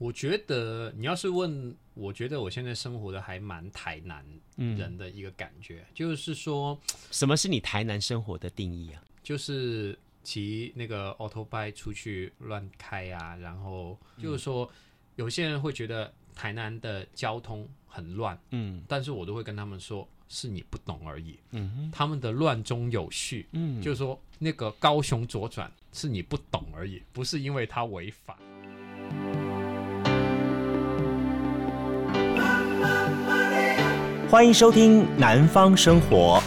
我觉得你要是问，我觉得我现在生活的还蛮台南人的一个感觉，嗯、就是说，什么是你台南生活的定义啊？就是骑那个 auto bike 出去乱开啊，然后就是说，嗯、有些人会觉得台南的交通很乱，嗯，但是我都会跟他们说，是你不懂而已，嗯哼，他们的乱中有序，嗯，就是说那个高雄左转是你不懂而已，不是因为它违法。欢迎收听《南方生活》。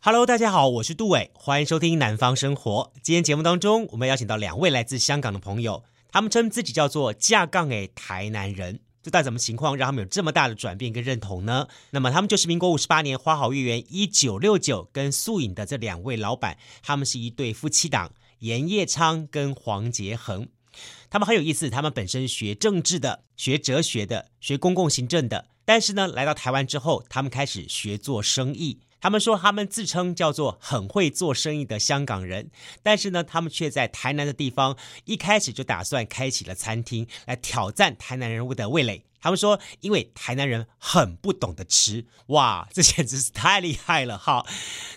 Hello，大家好，我是杜伟，欢迎收听《南方生活》。今天节目当中，我们邀请到两位来自香港的朋友，他们称自己叫做“架杠诶台南人”。这到底什么情况，让他们有这么大的转变跟认同呢？那么，他们就是民国五十八年花好月圆一九六九跟素影的这两位老板，他们是一对夫妻档，严业昌跟黄杰恒。他们很有意思，他们本身学政治的，学哲学的，学公共行政的，但是呢，来到台湾之后，他们开始学做生意。他们说他们自称叫做很会做生意的香港人，但是呢，他们却在台南的地方一开始就打算开启了餐厅，来挑战台南人物的味蕾。他们说，因为台南人很不懂得吃，哇，这简直是太厉害了哈。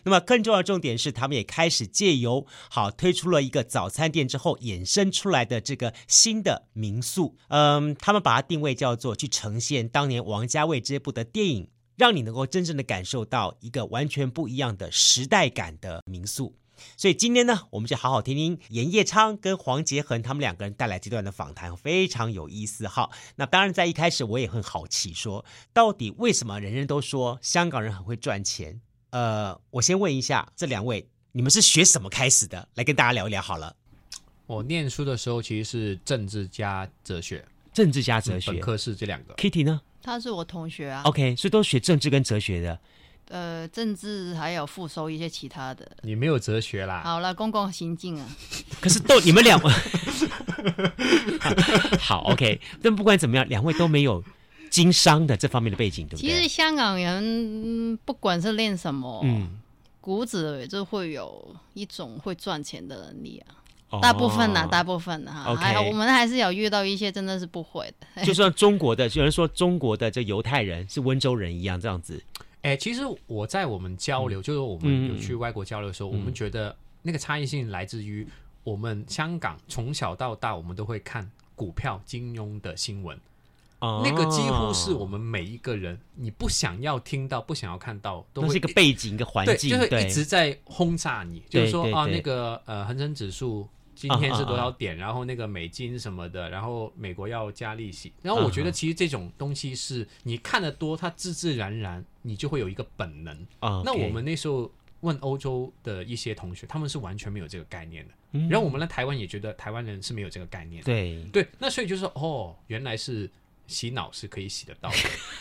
那么更重要的重点是，他们也开始借由好推出了一个早餐店之后衍生出来的这个新的民宿。嗯，他们把它定位叫做去呈现当年王家卫这部的电影，让你能够真正的感受到一个完全不一样的时代感的民宿。所以今天呢，我们就好好听听严业昌跟黄杰恒他们两个人带来这段的访谈，非常有意思哈。那当然，在一开始我也很好奇说，说到底为什么人人都说香港人很会赚钱？呃，我先问一下这两位，你们是学什么开始的？来跟大家聊一聊好了。我念书的时候其实是政治加哲学，政治加哲学，本科是这两个。Kitty 呢？他是我同学啊。OK，所以都学政治跟哲学的。呃，政治还有复收一些其他的。你没有哲学啦。好了，公共行径啊。可是都你们两 位好 OK，但不管怎么样，两位都没有经商的这方面的背景，对不对？其实香港人不管是练什么，嗯，骨子里就会有一种会赚钱的能力啊。哦、大部分呐、啊，大部分哈、啊，还有 Okay 我们还是有遇到一些真的是不会的。就像中国的，有人说中国的这犹太人是温州人一样，这样子。哎、欸，其实我在我们交流，嗯、就是我们有去外国交流的时候，嗯、我们觉得那个差异性来自于我们香港从小到大，我们都会看股票、金融的新闻，哦、那个几乎是我们每一个人，你不想要听到、不想要看到，都是一个背景、一个环境，就是一直在轰炸你，就是说啊，那个呃，恒生指数。今天是多少点？然后那个美金什么的，然后美国要加利息。然后我觉得其实这种东西是你看得多，它自自然然你就会有一个本能。那我们那时候问欧洲的一些同学，他们是完全没有这个概念的。然后我们来台湾也觉得台湾人是没有这个概念的。对对，那所以就是哦，原来是。洗脑是可以洗得到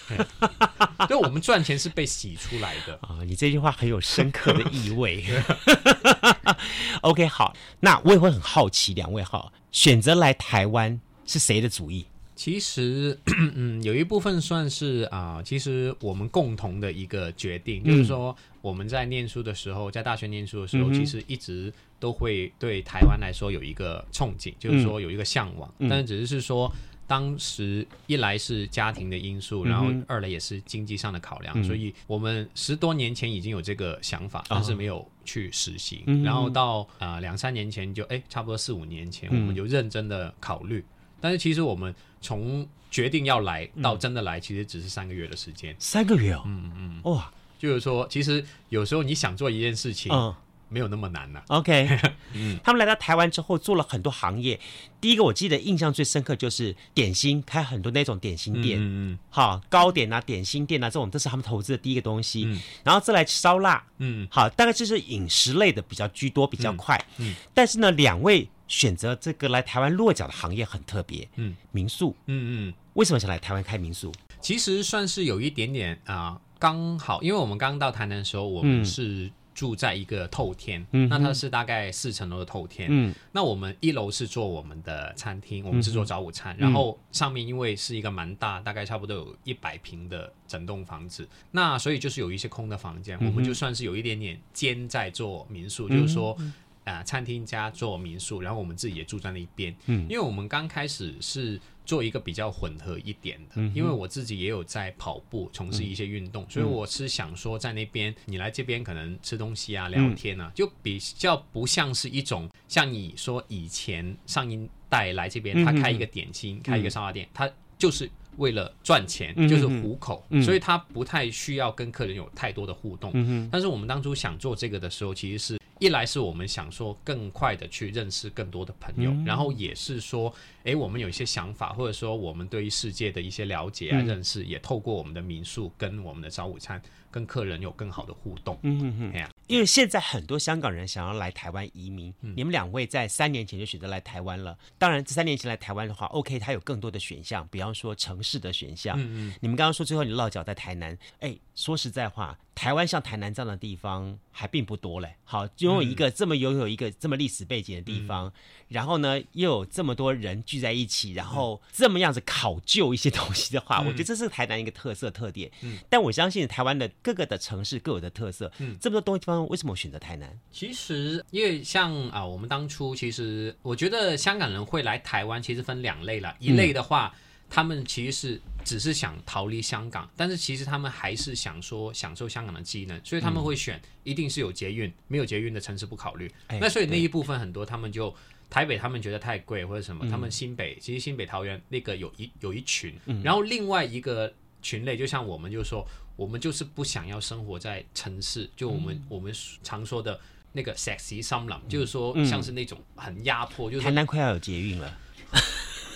的，就我们赚钱是被洗出来的啊！你这句话很有深刻的意味。OK，好，那我也会很好奇，两位哈，选择来台湾是谁的主意？其实，嗯，有一部分算是啊、呃，其实我们共同的一个决定，嗯、就是说我们在念书的时候，在大学念书的时候，嗯、其实一直都会对台湾来说有一个憧憬，就是说有一个向往，嗯、但是只是是说。当时一来是家庭的因素，然后二来也是经济上的考量，嗯、所以我们十多年前已经有这个想法，但是没有去实行。哦、然后到啊、呃、两三年前就哎，差不多四五年前，我们就认真的考虑。嗯、但是其实我们从决定要来到真的来，其实只是三个月的时间。三个月哦，嗯嗯，哇，就是说，其实有时候你想做一件事情。嗯没有那么难了、啊。OK，嗯，他们来到台湾之后做了很多行业。第一个我记得印象最深刻就是点心，开很多那种点心店，嗯嗯，好糕点啊、点心店啊这种，这是他们投资的第一个东西。嗯、然后再来烧腊，嗯，好，大概就是饮食类的比较居多，比较快。嗯，嗯但是呢，两位选择这个来台湾落脚的行业很特别，嗯，民宿，嗯嗯，为什么想来台湾开民宿？其实算是有一点点啊、呃，刚好，因为我们刚到台南的时候，我们是。住在一个透天，嗯、那它是大概四层楼的透天。嗯，那我们一楼是做我们的餐厅，我们是做早午餐，嗯、然后上面因为是一个蛮大，大概差不多有一百平的整栋房子，那所以就是有一些空的房间，嗯、我们就算是有一点点兼在做民宿，嗯、就是说。啊、呃，餐厅加做民宿，然后我们自己也住在那边。嗯，因为我们刚开始是做一个比较混合一点的，嗯、因为我自己也有在跑步，从事一些运动，嗯、所以我是想说，在那边你来这边可能吃东西啊、聊天啊，嗯、就比较不像是一种像你说以前上一代来这边，他开一个点心、嗯、开一个烧腊店，他就是为了赚钱，就是糊口，所以他不太需要跟客人有太多的互动。嗯、哼但是我们当初想做这个的时候，其实是。一来是我们想说更快的去认识更多的朋友，嗯、然后也是说，哎，我们有一些想法，或者说我们对于世界的一些了解啊、嗯、认识，也透过我们的民宿跟我们的早午餐，跟客人有更好的互动。嗯嗯嗯，呀因为现在很多香港人想要来台湾移民，嗯、你们两位在三年前就选择来台湾了。当然，这三年前来台湾的话，OK，它有更多的选项，比方说城市的选项。嗯嗯，你们刚刚说最后你落脚在台南，哎，说实在话。台湾像台南这样的地方还并不多嘞。好，拥有一个这么拥有一个这么历史背景的地方，嗯、然后呢又有这么多人聚在一起，然后这么样子考究一些东西的话，嗯、我觉得这是台南一个特色特点。嗯，但我相信台湾的各个的城市各有的特色。嗯，这么多东西地方为什么我选择台南？其实因为像啊，我们当初其实我觉得香港人会来台湾，其实分两类了，一类的话。嗯他们其实是只是想逃离香港，但是其实他们还是想说享受香港的机能，所以他们会选一定是有捷运，没有捷运的城市不考虑。哎、那所以那一部分很多他们就台北他们觉得太贵或者什么，嗯、他们新北其实新北桃园那个有一有一群，嗯、然后另外一个群类就像我们就说，我们就是不想要生活在城市，就我们、嗯、我们常说的那个 sexy 森林，就是说像是那种很压迫，就是台南快要有捷运了。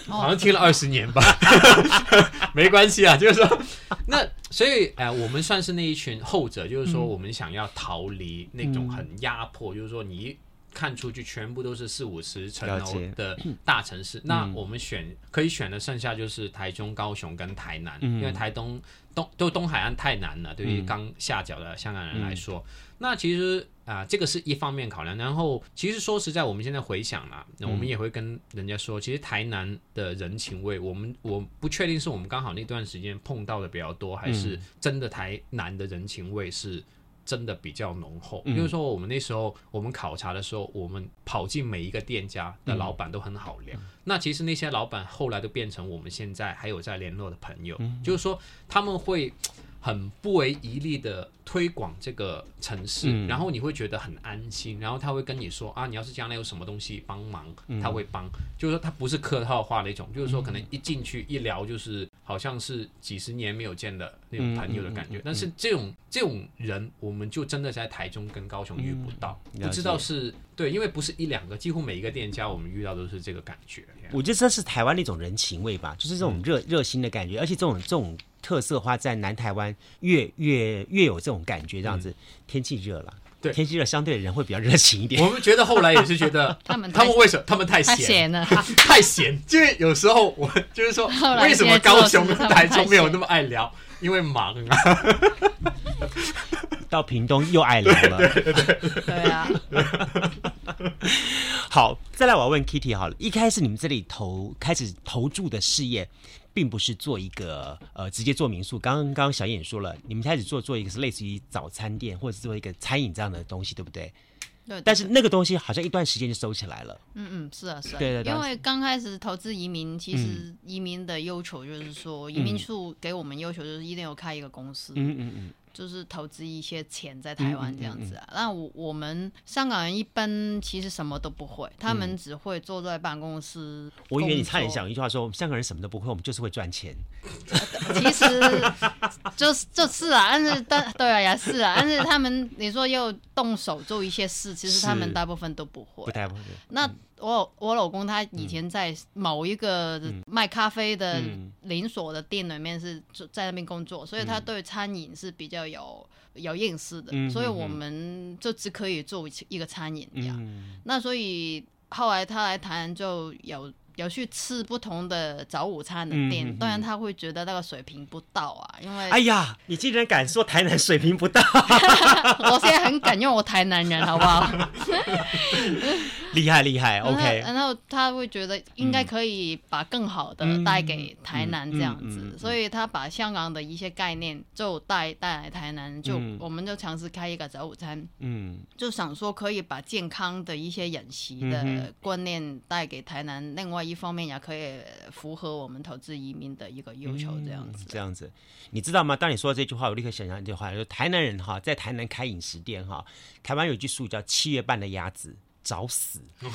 好像听了二十年吧，没关系啊，就是说，那所以，哎、呃，我们算是那一群后者，就是说，我们想要逃离那种很压迫，嗯、就是说，你一看出去全部都是四五十层楼的大城市，那我们选可以选的剩下就是台中、高雄跟台南，嗯、因为台东东都东海岸太难了，对于刚下脚的香港人来说，嗯、那其实。啊，这个是一方面考量。然后，其实说实在，我们现在回想啦，那我们也会跟人家说，其实台南的人情味，我们我不确定是我们刚好那段时间碰到的比较多，还是真的台南的人情味是真的比较浓厚。比如说，我们那时候我们考察的时候，我们跑进每一个店家的老板都很好聊。那其实那些老板后来都变成我们现在还有在联络的朋友。就是说，他们会。很不遗余力的推广这个城市，嗯、然后你会觉得很安心，然后他会跟你说啊，你要是将来有什么东西帮忙，他会帮，嗯、就是说他不是客套话那种，就是说可能一进去一聊就是好像是几十年没有见的那种朋友的感觉，但是这种这种人，我们就真的在台中跟高雄遇不到，嗯、不知道是对，因为不是一两个，几乎每一个店家我们遇到都是这个感觉。我觉得这是台湾的一种人情味吧，就是这种热热心的感觉，而且这种这种。特色的话，在南台湾越越越有这种感觉，这样子。嗯、天气热了，对，天气热，相对人会比较热情一点。我们觉得后来也是觉得 他们他们为什么他们太闲了，太闲，就是有时候我就是说，为什么高雄跟台中没有那么爱聊？因为忙啊。到屏东又爱聊了，对对对，对啊。好，再来我要问 Kitty 好了，一开始你们这里投开始投注的事业。并不是做一个呃直接做民宿，刚刚小燕也说了，你们开始做做一个是类似于早餐店或者是做一个餐饮这样的东西，对不对？对，对。但是那个东西好像一段时间就收起来了。嗯嗯，是啊是啊。对对对。因为刚开始投资移民，其实移民的要求就是说，嗯、移民处给我们要求就是一定要开一个公司。嗯嗯嗯。就是投资一些钱在台湾这样子啊，那、嗯嗯嗯、我我们香港人一般其实什么都不会，他们只会坐在办公室。我以为你差点想一句话说，我们香港人什么都不会，我们就是会赚钱。其实 就是就是啊，但是但对啊也是啊，但是他们你说要动手做一些事，其实他们大部分都不会。不太会。那。嗯我我老公他以前在某一个卖咖啡的连锁的店里面是在那边工作，所以他对餐饮是比较有有认识的，所以我们就只可以做一个餐饮。那所以后来他来台湾就有有去吃不同的早午餐的店，嗯、当然他会觉得那个水平不到啊，因为哎呀，你竟然敢说台南水平不到？我现在很敢用我台南人，好不好？厉害厉害，OK。然后他会觉得应该可以把更好的带给台南这样子，嗯、所以他把香港的一些概念就带带来台南，就、嗯、我们就尝试开一个早午餐，嗯，就想说可以把健康的一些饮食的观念带给台南，嗯、另外一方面也可以符合我们投资移民的一个要求，这样子、嗯。这样子，你知道吗？当你说这句话，我立刻想象一句话，就台南人哈，在台南开饮食店哈，台湾有句俗语叫“七月半的鸭子”。找死！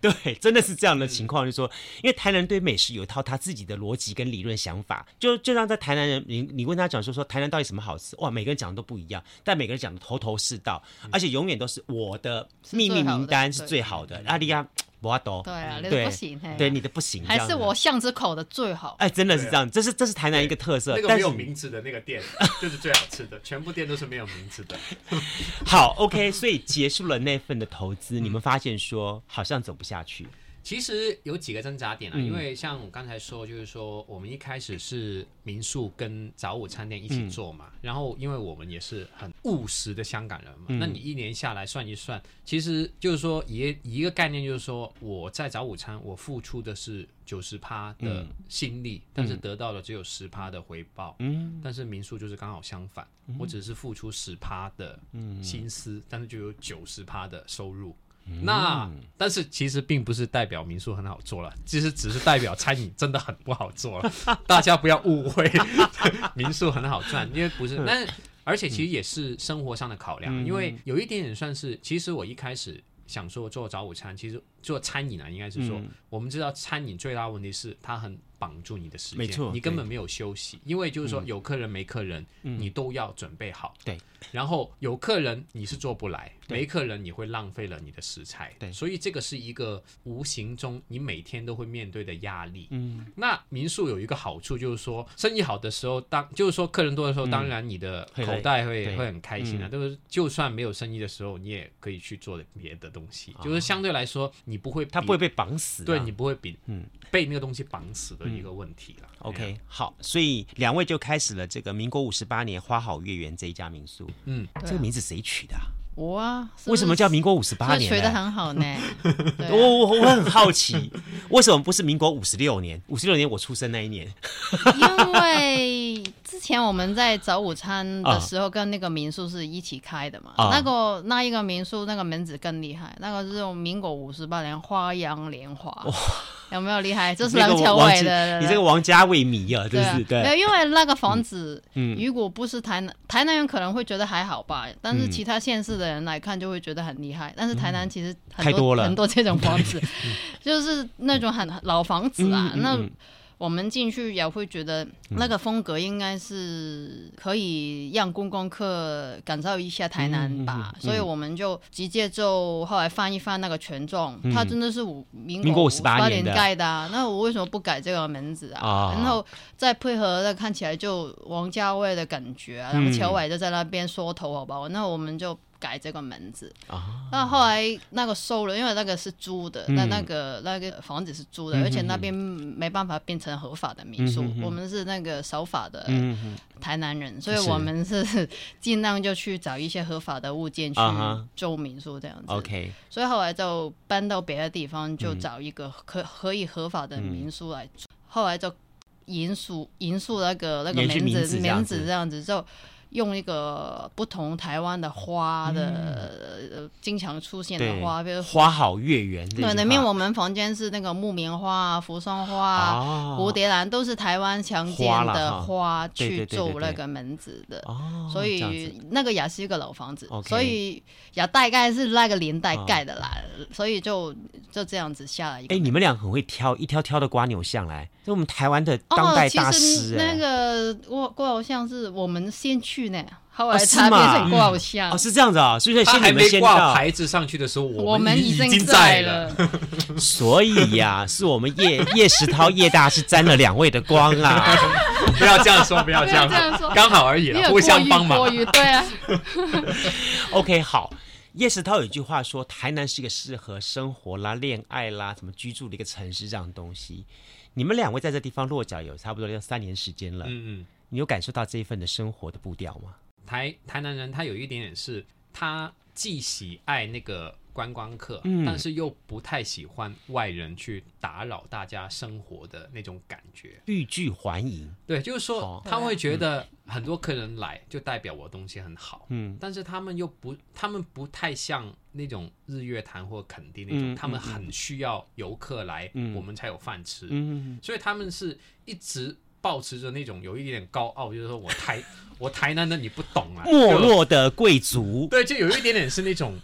对，真的是这样的情况，就是说，因为台南人对美食有一套他自己的逻辑跟理论想法，就就像在台南人，你你问他讲说说台南到底什么好吃，哇，每个人讲的都不一样，但每个人讲的头头是道，而且永远都是我的秘密名单是最好的，阿里亚。我懂，对啊，你的不行，对你的不行，还是我巷子口的最好。哎，真的是这样，这是这是台南一个特色。那个没有名字的那个店 就是最好吃的，全部店都是没有名字的。好，OK，所以结束了那份的投资，你们发现说好像走不下去。其实有几个挣扎点啊，因为像我刚才说，就是说我们一开始是民宿跟早午餐店一起做嘛，然后因为我们也是很务实的香港人嘛，那你一年下来算一算，其实就是说一一个概念就是说我在早午餐我付出的是九十趴的心力，但是得到的只有十趴的回报，嗯，但是民宿就是刚好相反，我只是付出十趴的心思，但是就有九十趴的收入。那但是其实并不是代表民宿很好做了，其实只是代表餐饮真的很不好做了。大家不要误会，民宿很好赚，因为不是。但而且其实也是生活上的考量，因为有一点点算是，其实我一开始想说做早午餐，其实做餐饮啊，应该是说我们知道餐饮最大问题是它很。绑住你的时间，没错，你根本没有休息，因为就是说有客人没客人，你都要准备好。对，然后有客人你是做不来，没客人你会浪费了你的食材。对，所以这个是一个无形中你每天都会面对的压力。嗯，那民宿有一个好处就是说，生意好的时候，当就是说客人多的时候，当然你的口袋会会很开心啊。就是就算没有生意的时候，你也可以去做别的东西。就是相对来说，你不会，他不会被绑死。对，你不会比嗯被那个东西绑死的。一个问题了。OK，好，所以两位就开始了这个民国五十八年花好月圆这一家民宿。嗯，这个名字谁取的？我啊。为什么叫民国五十八年？学的很好呢。我我我很好奇，为什么不是民国五十六年？五十六年我出生那一年。因为之前我们在早午餐的时候，跟那个民宿是一起开的嘛。那个那一个民宿那个门子更厉害，那个是用民国五十八年花样年华。有没有厉害？这是梁朝伟的。你这个王家卫迷啊，真是对。因为那个房子，如果不是台南，台南人可能会觉得还好吧，但是其他县市的人来看就会觉得很厉害。但是台南其实很多很多这种房子 就是那种很老房子啊，那。我们进去也会觉得那个风格应该是可以让观光客感受一下台南吧，嗯嗯嗯、所以我们就直接就后来翻一翻那个权状，嗯、它真的是五民国五十八年盖的，啊，那我为什么不改这个名字啊？哦、然后再配合那看起来就王家卫的感觉，啊，然后乔伟就在那边缩头，好不好？那我们就。改这个名字，那、啊、后来那个收了，因为那个是租的，那、嗯、那个那个房子是租的，而且那边没办法变成合法的民宿，我们是那个守法的台南人，嗯、所以我们是尽量就去找一些合法的物件去做民宿这样子。OK，、啊、所以后来就搬到别的地方，就找一个可可以合法的民宿来住。嗯、后来就银宿银宿那个那个名字名字这样子就。用一个不同台湾的花的，经常出现的花，比如花好月圆。对，那面我们房间是那个木棉花、扶桑花、蝴蝶兰，都是台湾常见的花去做那个门子的。哦所以那个也是一个老房子，所以也大概是那个年代盖的啦。所以就就这样子下来。哎，你们俩很会挑，一挑挑的瓜牛巷来，就我们台湾的当代大师。那个蜗蜗牛巷是我们先去。后来差别是挂偶像哦，是这样子啊，所以现在还没挂牌子上去的时候，我们已经在了。所以呀，是我们叶 叶石涛叶大师沾了两位的光啊！不要这样说，不要这样说，刚好而已，互相帮忙。对啊。OK，好，叶石涛有一句话说，台南是一个适合生活啦、恋爱啦、什么居住的一个城市，这样的东西。你们两位在这地方落脚有差不多要三年时间了，嗯嗯，你有感受到这一份的生活的步调吗？台台南人他有一点点是，他既喜爱那个。观光客，但是又不太喜欢外人去打扰大家生活的那种感觉，欲拒还迎。对，就是说他们会觉得很多客人来就代表我东西很好，嗯，但是他们又不，他们不太像那种日月潭或垦丁那种，他们很需要游客来，我们才有饭吃，嗯，所以他们是一直保持着那种有一点点高傲，就是说我台 我台南的你不懂啊，没落的贵族，对，就有一点点是那种。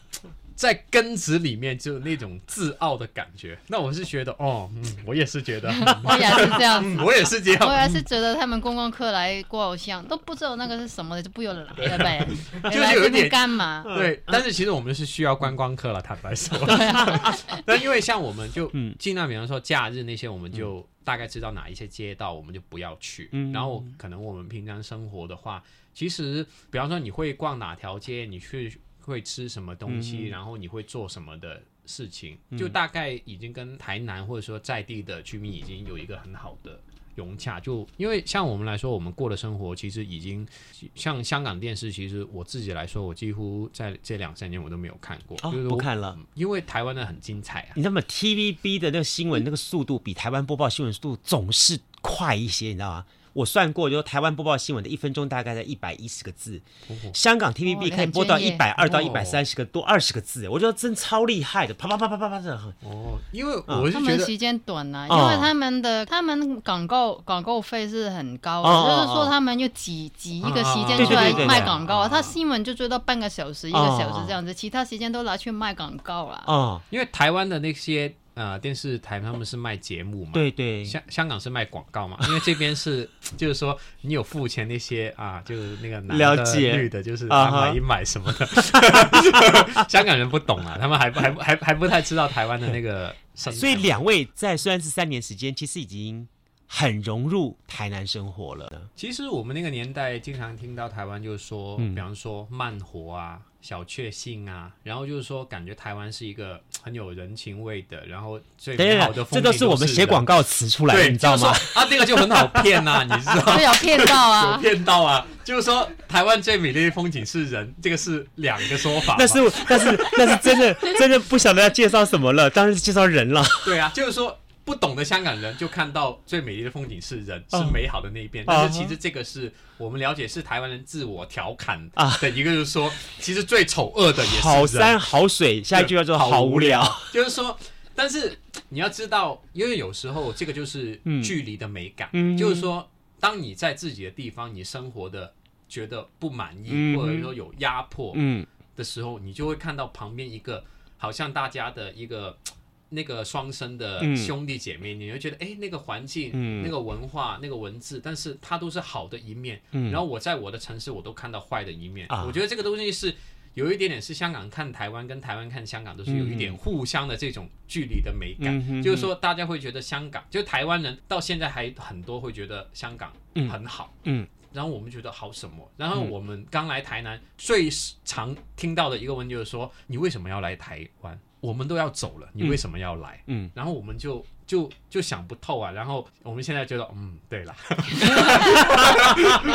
在根子里面就那种自傲的感觉，那我是觉得哦，嗯，我也是觉得，我也是这样子，我也是这样，我也是觉得他们观光客来过偶像都不知道那个是什么的，就不用来 了呗，就是有一点干嘛？对，但是其实我们是需要观光客了，坦白说。对啊，那因为像我们就尽量，比方说假日那些，我们就大概知道哪一些街道，我们就不要去。然后可能我们平常生活的话，其实比方说你会逛哪条街，你去。会吃什么东西，然后你会做什么的事情，嗯、就大概已经跟台南或者说在地的居民已经有一个很好的融洽。就因为像我们来说，我们过的生活其实已经像香港电视，其实我自己来说，我几乎在这两三年我都没有看过，哦、就是不看了，因为台湾的很精彩啊。你知道吗？TVB 的那个新闻那个速度比台湾播报新闻速度总是快一些，你知道吗？我算过，就台湾播报新闻的一分钟大概在一百一十个字，哦、香港 TVB 可以播到一百二到一百三十个多二十个字，我觉得真超厉害的，啪啪啪啪啪啪的。哦，因为我是觉得、嗯、他们时间短呐、啊，因为他们的、哦、他们广告广告费是很高的，哦、就是说他们就挤挤一个时间出来卖广告啊，他新闻就追到半个小时、哦、一个小时这样子，其他时间都拿去卖广告了。哦，因为台湾的那些。呃，电视台他们是卖节目嘛？对对，香香港是卖广告嘛？因为这边是，就是说你有付钱那些啊，就是那个男的、女的，就是买一买什么的。香港人不懂啊，他们还还还还不太知道台湾的那个。所以两位在虽然是三年时间，其实已经很融入台南生活了。其实我们那个年代经常听到台湾就是说，比方说慢活啊。小确幸啊，然后就是说，感觉台湾是一个很有人情味的，然后最美好的风景。这都是我们写广告词出来的，你知道吗？啊，那个就很好骗呐，你知道吗？有骗到啊，有骗到啊，就是说台湾最美丽的风景是人，这个是两个说法。但是，但是，但是真的，真的不晓得要介绍什么了，当然是介绍人了。对啊，就是说。不懂的香港人就看到最美丽的风景是人，是美好的那一边。但是其实这个是我们了解，是台湾人自我调侃啊。的一个，就是说，其实最丑恶的也是好山好水。下一句叫做好无聊，就是说，但是你要知道，因为有时候这个就是距离的美感，就是说，当你在自己的地方，你生活的觉得不满意，或者说有压迫的时候，你就会看到旁边一个好像大家的一个。那个双生的兄弟姐妹，嗯、你会觉得，哎，那个环境、嗯、那个文化、那个文字，但是它都是好的一面。嗯、然后我在我的城市，我都看到坏的一面。啊、我觉得这个东西是有一点点是香港看台湾，跟台湾看香港都是有一点互相的这种距离的美感。嗯、就是说，大家会觉得香港，就台湾人到现在还很多会觉得香港很好。嗯。嗯然后我们觉得好什么？然后我们刚来台南，最常听到的一个问题就是说：你为什么要来台湾？我们都要走了，你为什么要来？嗯，嗯然后我们就就就想不透啊。然后我们现在觉得，嗯，对了，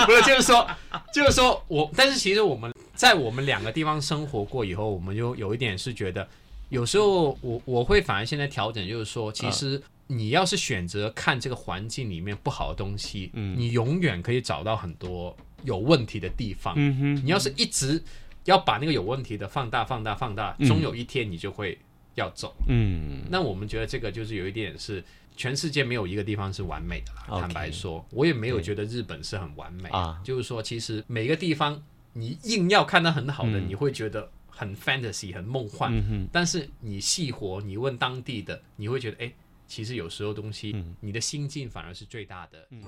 不是，就是说，就是说我，但是其实我们在我们两个地方生活过以后，我们就有一点是觉得，有时候我我会反而现在调整，就是说，其实你要是选择看这个环境里面不好的东西，嗯，你永远可以找到很多有问题的地方。嗯哼，你要是一直。要把那个有问题的放大、放大、放大，终有一天你就会要走。嗯，那我们觉得这个就是有一点是全世界没有一个地方是完美的啦。Okay, 坦白说，我也没有觉得日本是很完美。啊，就是说，其实每个地方你硬要看到很好的，嗯、你会觉得很 fantasy、很梦幻。但是你细活，你问当地的，你会觉得，哎，其实有时候东西，嗯、你的心境反而是最大的。嗯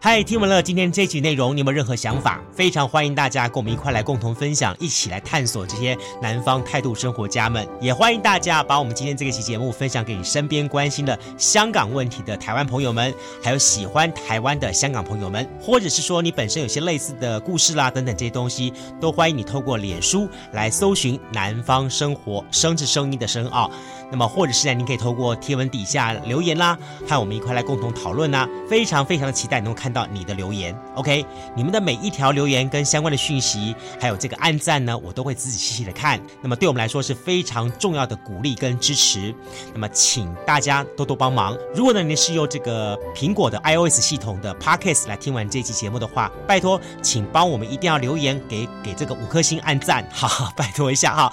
嗨，听完了今天这集内容，你有没有任何想法？非常欢迎大家跟我们一块来共同分享，一起来探索这些南方态度生活家们。也欢迎大家把我们今天这个期节目分享给你身边关心的香港问题的台湾朋友们，还有喜欢台湾的香港朋友们，或者是说你本身有些类似的故事啦等等这些东西，都欢迎你透过脸书来搜寻“南方生活”，生是声音的声啊。那么或者是呢，您可以透过贴文底下留言啦，和我们一块来共同讨论呐。非常非常的期待能够看。看到你的留言，OK，你们的每一条留言跟相关的讯息，还有这个按赞呢，我都会仔仔细细的看。那么对我们来说是非常重要的鼓励跟支持。那么请大家多多帮忙。如果呢你是用这个苹果的 iOS 系统的 Podcast 来听完这期节目的话，拜托，请帮我们一定要留言给给这个五颗星按赞，好拜托一下哈，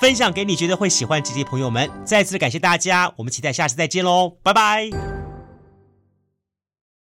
分享给你觉得会喜欢这些朋友们。再次感谢大家，我们期待下次再见喽，拜拜。